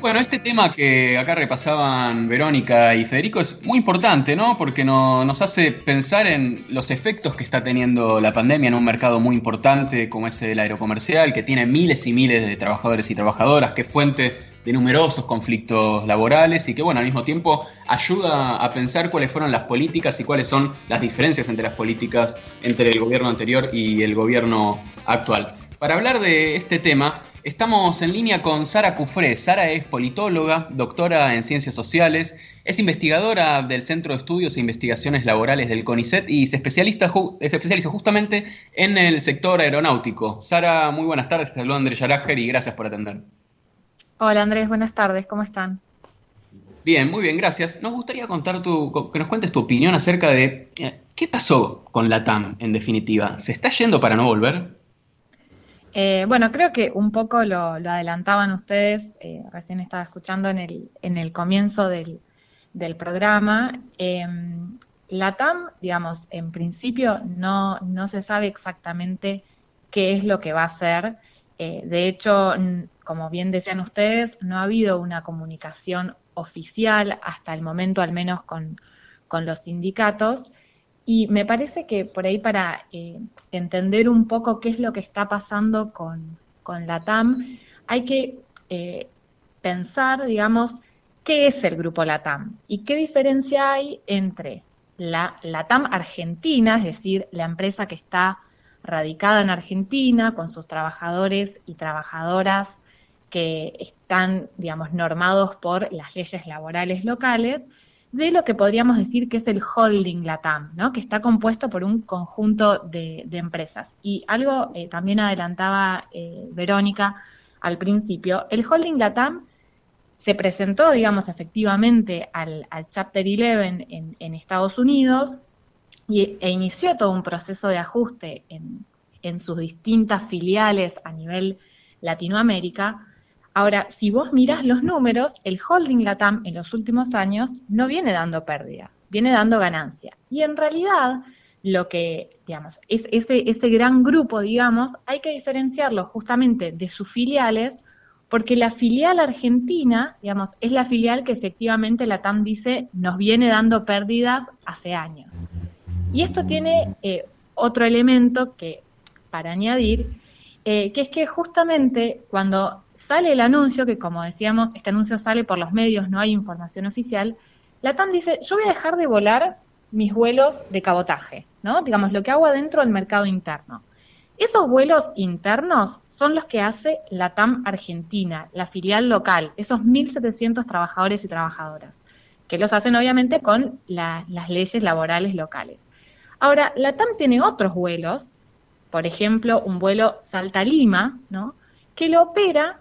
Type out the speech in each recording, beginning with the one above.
Bueno, este tema que acá repasaban Verónica y Federico es muy importante, ¿no? Porque nos hace pensar en los efectos que está teniendo la pandemia en un mercado muy importante como es el aerocomercial, que tiene miles y miles de trabajadores y trabajadoras, que es fuente de numerosos conflictos laborales y que, bueno, al mismo tiempo ayuda a pensar cuáles fueron las políticas y cuáles son las diferencias entre las políticas entre el gobierno anterior y el gobierno actual. Para hablar de este tema, Estamos en línea con Sara Cufré. Sara es politóloga, doctora en ciencias sociales, es investigadora del Centro de Estudios e Investigaciones Laborales del CONICET y se, especialista especializa justamente en el sector aeronáutico. Sara, muy buenas tardes, te saluda Andrés Yarajer y gracias por atender. Hola Andrés, buenas tardes, ¿cómo están? Bien, muy bien, gracias. Nos gustaría contar tu, que nos cuentes tu opinión acerca de eh, qué pasó con la TAM en definitiva. ¿Se está yendo para no volver? Eh, bueno, creo que un poco lo, adelantaban ustedes, eh, recién estaba escuchando en el, en el comienzo del, programa. Em, la TAM, digamos, en principio no, se sabe exactamente qué es lo que va a hacer. Eh, de hecho, como bien decían ustedes, no ha habido una comunicación oficial hasta el momento, al menos con los sindicatos. Y me parece que por ahí para eh, entender un poco qué es lo que está pasando con, la TAM, hay que eh, pensar, digamos, qué es el grupo LATAM y qué diferencia hay entre la LATAM Argentina, es decir, la empresa que está radicada en Argentina con sus trabajadores y trabajadoras que están, digamos, normados por las leyes laborales locales, de lo que podríamos decir que es el holding LATAM, ¿no? que está compuesto por un conjunto de, empresas. Y algo eh, también adelantaba eh, Verónica al principio, el holding LATAM se presentó, digamos, efectivamente al, Chapter 11 en, Estados Unidos y, e inició todo un proceso de ajuste en, en sus distintas filiales a nivel Latinoamérica, Ahora, si vos mirás los números, el holding LATAM en los últimos años no viene dando pérdida, viene dando ganancia. Y en realidad, lo que, digamos, es ese, ese gran grupo, digamos, hay que diferenciarlo justamente de sus filiales, porque la filial argentina, digamos, es la filial que efectivamente la TAM dice nos viene dando pérdidas hace años. Y esto tiene eh, otro elemento que, para añadir, eh, que es que justamente cuando sale el anuncio, que como decíamos, este anuncio sale por los medios, no hay información oficial, la TAM dice, yo voy a dejar de volar mis vuelos de cabotaje, ¿no? Digamos, lo que hago adentro del mercado interno. Esos vuelos internos son los que hace la TAM Argentina, la filial local, esos 1.700 trabajadores y trabajadoras, que los hacen obviamente con las leyes laborales locales. Ahora, la TAM tiene otros vuelos, por ejemplo, un vuelo Salta-Lima, ¿no? que lo opera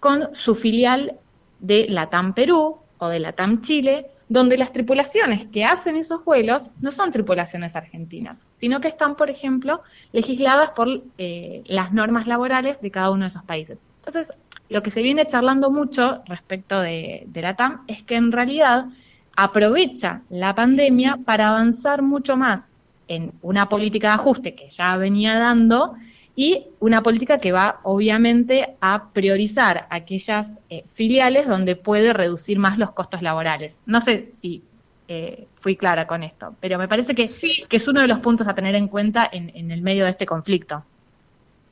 con su filial de Latam Perú o de Latam Chile, donde las tripulaciones que hacen esos vuelos no son tripulaciones argentinas, sino que están, por ejemplo, legisladas por eh, las normas laborales de cada uno de esos países. Entonces, lo que se viene charlando mucho respecto de, de la TAM es que en realidad aprovecha la pandemia para avanzar mucho más en una política de ajuste que ya venía dando y una política que va obviamente a priorizar aquellas eh, filiales donde puede reducir más los costos laborales. No sé si eh, fui clara con esto, pero me parece que, que, es uno de los puntos a tener en cuenta en, en el medio de este conflicto.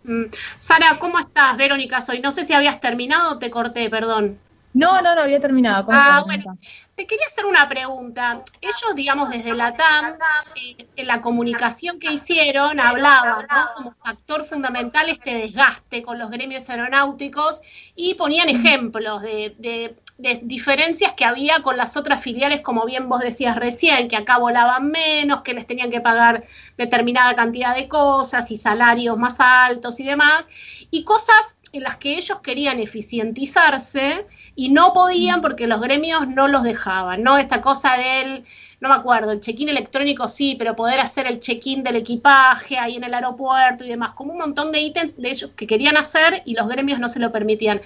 Mm. Sara, ¿cómo estás? Verónica soy. No sé si habías terminado o te corté, perdón. No, no, no, había terminado. Ah, bueno, te quería hacer una pregunta. Ellos, digamos, desde la TAM, eh, en la comunicación que hicieron, hablaban ¿no? como factor fundamental este desgaste con los gremios aeronáuticos y ponían ejemplos de, diferencias que había con las otras filiales, como bien vos decías recién, que acá volaban menos, que les tenían que pagar determinada cantidad de cosas y salarios más altos y demás, y cosas en las que ellos querían eficientizarse y no podían porque los gremios no los dejaban, ¿no? Esta cosa del, no me acuerdo, el check-in electrónico sí, pero poder hacer el check-in del equipaje ahí en el aeropuerto y demás, como un montón de ítems de ellos que querían hacer y los gremios no se lo permitían.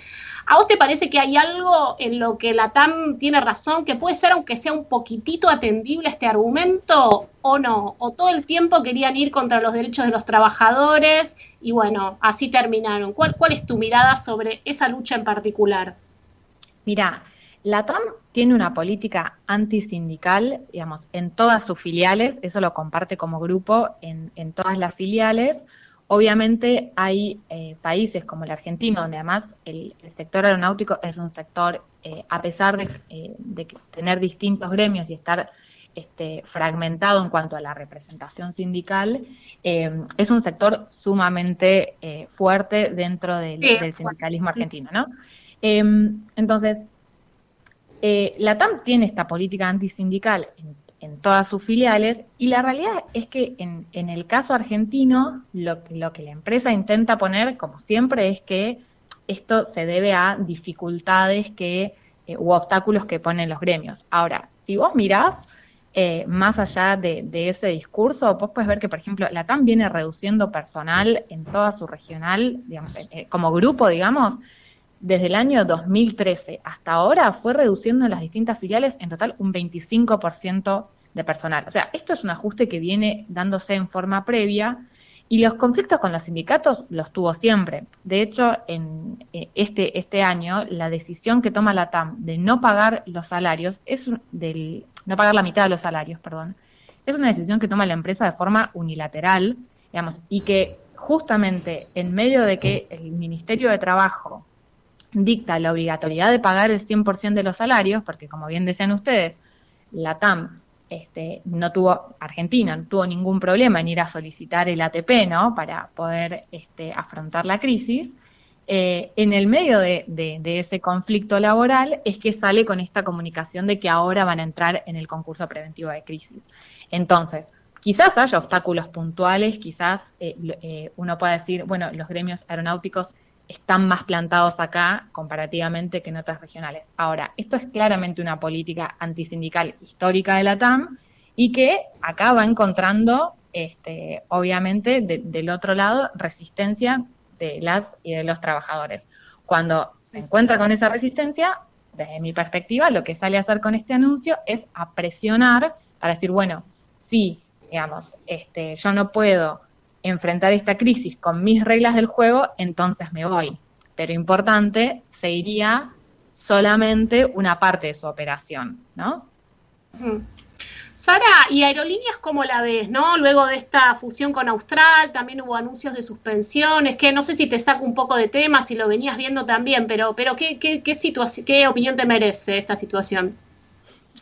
¿A vos te parece que hay algo en lo que la TAM tiene razón, que puede ser, aunque sea un poquitito atendible este argumento, o no? ¿O todo el tiempo querían ir contra los derechos de los trabajadores y bueno, así terminaron? ¿Cuál, cuál es tu mirada sobre esa lucha en particular? Mira, la TAM tiene una política antisindical, digamos, en todas sus filiales, eso lo comparte como grupo en, todas las filiales. Obviamente hay eh, países como el argentino, donde además el, sector aeronáutico es un sector, eh, a pesar de, eh, de, tener distintos gremios y estar este, fragmentado en cuanto a la representación sindical, es un sector sumamente fuerte dentro del, del sindicalismo argentino, ¿no? entonces, eh, la TAM tiene esta política antisindical en, en, todas sus filiales y la realidad es que en, el caso argentino lo, que la empresa intenta poner, como siempre, es que esto se debe a dificultades que eh, u obstáculos que ponen los gremios. Ahora, si vos mirás eh, más allá de, ese discurso, vos puedes ver que, por ejemplo, la TAM viene reduciendo personal en toda su regional, digamos, como grupo, digamos, desde el año 2013 hasta ahora fue reduciendo en las distintas filiales en total un 25% de personal. O sea, esto es un ajuste que viene dándose en forma previa y los conflictos con los sindicatos los tuvo siempre. De hecho, en eh, este, este año, la decisión que toma la TAM de no pagar los salarios, es del, no pagar la mitad de los salarios, perdón, es una decisión que toma la empresa de forma unilateral, digamos, y que justamente en medio de que el Ministerio de Trabajo dicta la obligatoriedad de pagar el 100% de los salarios, porque como bien decían ustedes, la TAM este, no tuvo, Argentina no tuvo ningún problema en ir a solicitar el ATP, ¿no? Para poder este, afrontar la crisis. Eh, en el medio de, ese conflicto laboral es que sale con esta comunicación de que ahora van a entrar en el concurso preventivo de crisis. Entonces, quizás haya obstáculos puntuales, quizás eh, eh, uno pueda decir, bueno, los gremios aeronáuticos están más plantados acá comparativamente que en otras regionales. Ahora, esto es claramente una política antisindical histórica de la TAM y que acá va encontrando, este, obviamente, del otro lado, resistencia de las y de los trabajadores. Cuando se encuentra con esa resistencia, desde mi perspectiva, lo que sale a hacer con este anuncio es a presionar para decir, bueno, sí, digamos, este, yo no puedo enfrentar esta crisis con mis reglas del juego, entonces me voy. Pero importante, seguiría solamente una parte de su operación, ¿no? Sara, ¿y aerolíneas cómo la ves, no? Luego de esta fusión con Austral, también hubo anuncios de suspensiones, que no sé si te saco un poco de tema, si lo venías viendo también, pero, pero ¿qué, qué, qué, qué opinión te merece esta situación?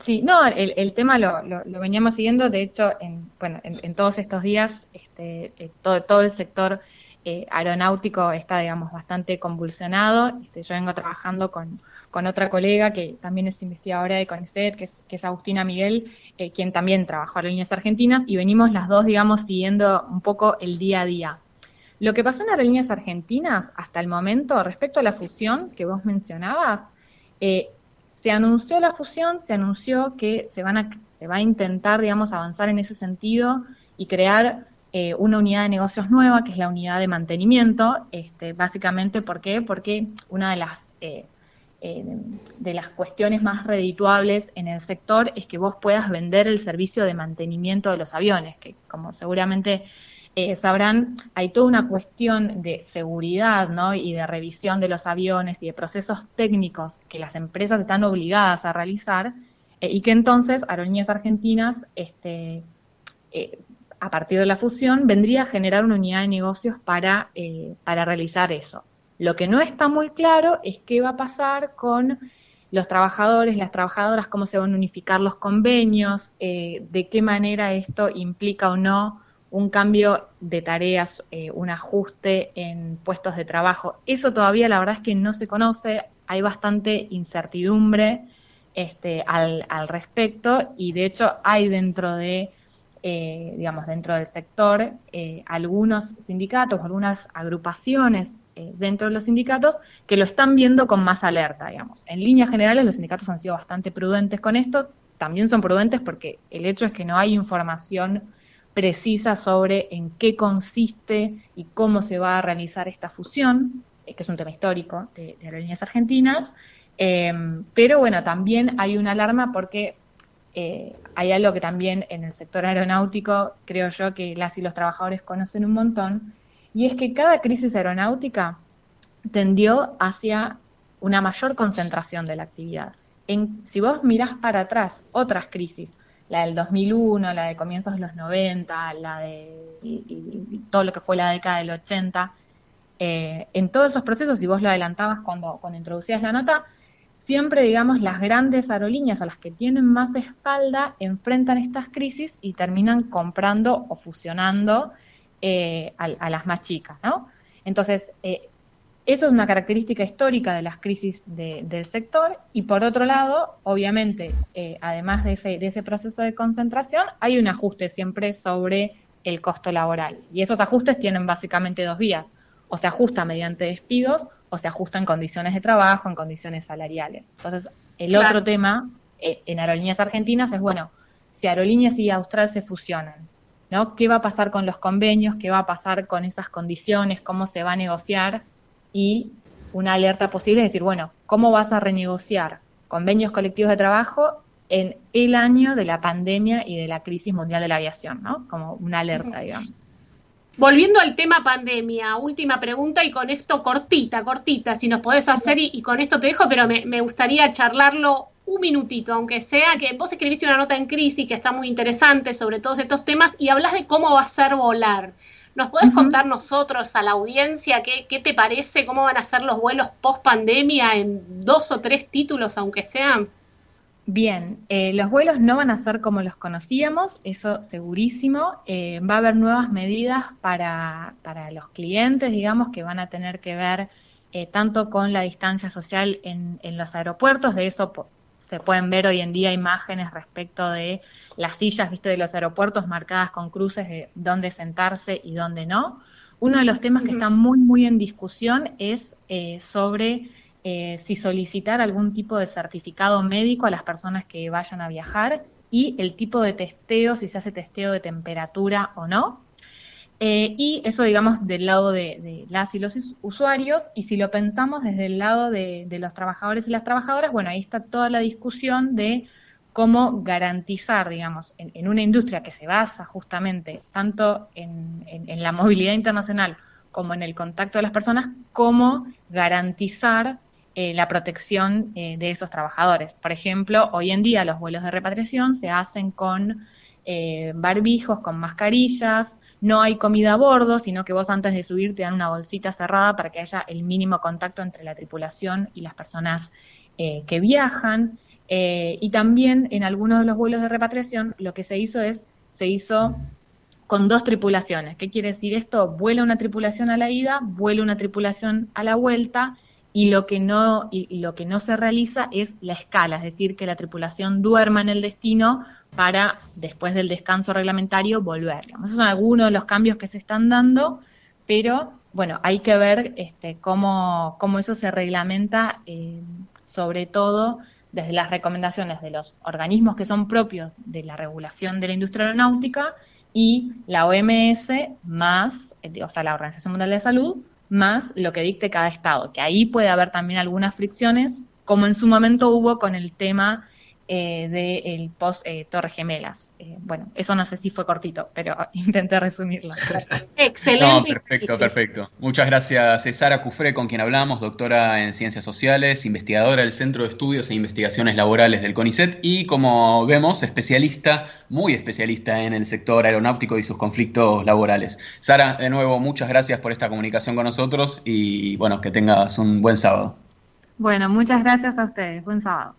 Sí, no, el, el tema lo, lo, veníamos siguiendo, de hecho, en, bueno, en, todos estos días, este, eh, todo, todo el sector eh, aeronáutico está, digamos, bastante convulsionado. Este, yo vengo trabajando con, otra colega que también es investigadora de CONICET, que es, que es Agustina Miguel, eh, quien también trabajó en Aerolíneas Argentinas, y venimos las dos, digamos, siguiendo un poco el día a día. Lo que pasó en Aerolíneas Argentinas hasta el momento, respecto a la fusión que vos mencionabas, eh, se anunció la fusión, se anunció que se, van a, se va a intentar, digamos, avanzar en ese sentido y crear eh, una unidad de negocios nueva, que es la unidad de mantenimiento, este, básicamente, ¿por qué? Porque una de las, eh, eh, de las cuestiones más redituables en el sector es que vos puedas vender el servicio de mantenimiento de los aviones, que como seguramente eh, sabrán, hay toda una cuestión de seguridad ¿no? y de revisión de los aviones y de procesos técnicos que las empresas están obligadas a realizar eh, y que entonces Aerolíneas Argentinas, este, eh, a partir de la fusión, vendría a generar una unidad de negocios para, para realizar eso. Lo que no está muy claro es qué va a pasar con los trabajadores, las trabajadoras, cómo se van a unificar los convenios, de qué manera esto implica o no un cambio de tareas, eh, un ajuste en puestos de trabajo. Eso todavía la verdad es que no se conoce, hay bastante incertidumbre este, al, respecto y de hecho hay dentro de, eh, digamos, dentro del sector eh, algunos sindicatos, algunas agrupaciones dentro de los sindicatos que lo están viendo con más alerta, digamos. En líneas generales los sindicatos han sido bastante prudentes con esto, también son prudentes porque el hecho es que no hay información precisa sobre en qué consiste y cómo se va a realizar esta fusión, eh, que es un tema histórico de, aerolíneas argentinas, em, pero bueno, también hay una alarma porque eh, hay algo que también en el sector aeronáutico creo yo que las y los trabajadores conocen un montón, y es que cada crisis aeronáutica tendió hacia una mayor concentración de la actividad. Si vos mirás para atrás otras crisis, la del 2001, la de comienzos de los 90, la de todo lo que fue la década del 80, eh, en todos esos procesos, y vos lo adelantabas cuando, cuando introducías la nota, siempre, digamos, las grandes aerolíneas o las que tienen más espalda enfrentan estas crisis y terminan comprando o fusionando eh, a, las más chicas, ¿no? Entonces, eh, eso es una característica histórica de las crisis del sector y por otro lado, obviamente, eh, además de ese, de ese proceso de concentración, hay un ajuste siempre sobre el costo laboral y esos ajustes tienen básicamente dos vías, o se ajusta mediante despidos o se ajusta en condiciones de trabajo, en condiciones salariales. Entonces, el otro tema eh, en aerolíneas argentinas es, bueno, si aerolíneas y Austral se fusionan, ¿no? ¿Qué va a pasar con los convenios? ¿Qué va a pasar con esas condiciones? ¿Cómo se va a negociar? Y una alerta posible es decir, bueno, ¿cómo vas a renegociar convenios colectivos de trabajo en el año de la pandemia y de la crisis mundial de la aviación, ¿no? Como una alerta, digamos. Volviendo al tema pandemia, última pregunta y con esto cortita, cortita, si nos podés hacer y, con esto te dejo, pero me, gustaría charlarlo un minutito, aunque sea que vos escribiste una nota en crisis que está muy interesante sobre todos estos temas y hablas de cómo va a ser volar. ¿Nos podés contar nosotros a la audiencia qué, qué, te parece, cómo van a ser los vuelos post pandemia en dos o tres títulos, aunque sean? Bien, eh, los vuelos no van a ser como los conocíamos, eso segurísimo. Eh, va a haber nuevas medidas para, los clientes, digamos, que van a tener que ver eh, tanto con la distancia social en, en los aeropuertos, de eso se pueden ver hoy en día imágenes respecto de las sillas, viste, de los aeropuertos marcadas con cruces de dónde sentarse y dónde no. Uno de los temas que está muy, muy en discusión es sobre eh, si solicitar algún tipo de certificado médico a las personas que vayan a viajar y el tipo de testeo, si se hace testeo de temperatura o no. Eh, y eso, digamos, del lado de, las y los usuarios, y si lo pensamos desde el lado de, los trabajadores y las trabajadoras, bueno, ahí está toda la discusión de cómo garantizar, digamos, en, una industria que se basa justamente tanto en, la movilidad internacional como en el contacto de las personas, cómo garantizar eh, la protección eh, de esos trabajadores. Por ejemplo, hoy en día los vuelos de repatriación se hacen con eh, barbijos, con mascarillas, no hay comida a bordo, sino que vos antes de subir te dan una bolsita cerrada para que haya el mínimo contacto entre la tripulación y las personas que viajan. y también en algunos de los vuelos de repatriación lo que se hizo es, se hizo con dos tripulaciones. ¿Qué quiere decir esto? Vuela una tripulación a la ida, vuela una tripulación a la vuelta y lo que no y, lo que no se realiza es la escala, es decir, que la tripulación duerma en el destino para después del descanso reglamentario volver. Esos son algunos de los cambios que se están dando, pero bueno, hay que ver este, cómo, cómo eso se reglamenta, eh, sobre todo desde las recomendaciones de los organismos que son propios de la regulación de la industria aeronáutica y la OMS más, eh, o sea, la Organización Mundial de Salud, más lo que dicte cada estado, que ahí puede haber también algunas fricciones, como en su momento hubo con el tema eh, del post eh, Torres Gemelas. Eh, bueno, eso no sé si fue cortito, pero intenté resumirlo. Excelente. perfecto, perfecto. Muchas gracias, Sara Cufré, con quien hablamos, doctora en Ciencias Sociales, investigadora del Centro de Estudios e Investigaciones Laborales del CONICET y, como vemos, especialista, muy especialista en el sector aeronáutico y sus conflictos laborales. Sara, de nuevo, muchas gracias por esta comunicación con nosotros y, bueno, que tengas un buen sábado. Bueno, muchas gracias a ustedes. Buen sábado.